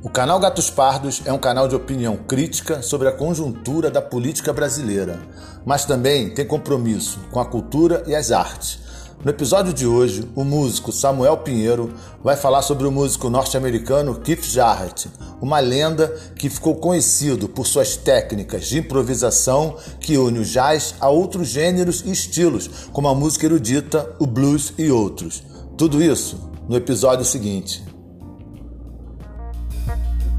O canal Gatos Pardos é um canal de opinião crítica sobre a conjuntura da política brasileira, mas também tem compromisso com a cultura e as artes. No episódio de hoje, o músico Samuel Pinheiro vai falar sobre o músico norte-americano Keith Jarrett, uma lenda que ficou conhecido por suas técnicas de improvisação que une o jazz a outros gêneros e estilos, como a música erudita, o blues e outros. Tudo isso no episódio seguinte. Thank you.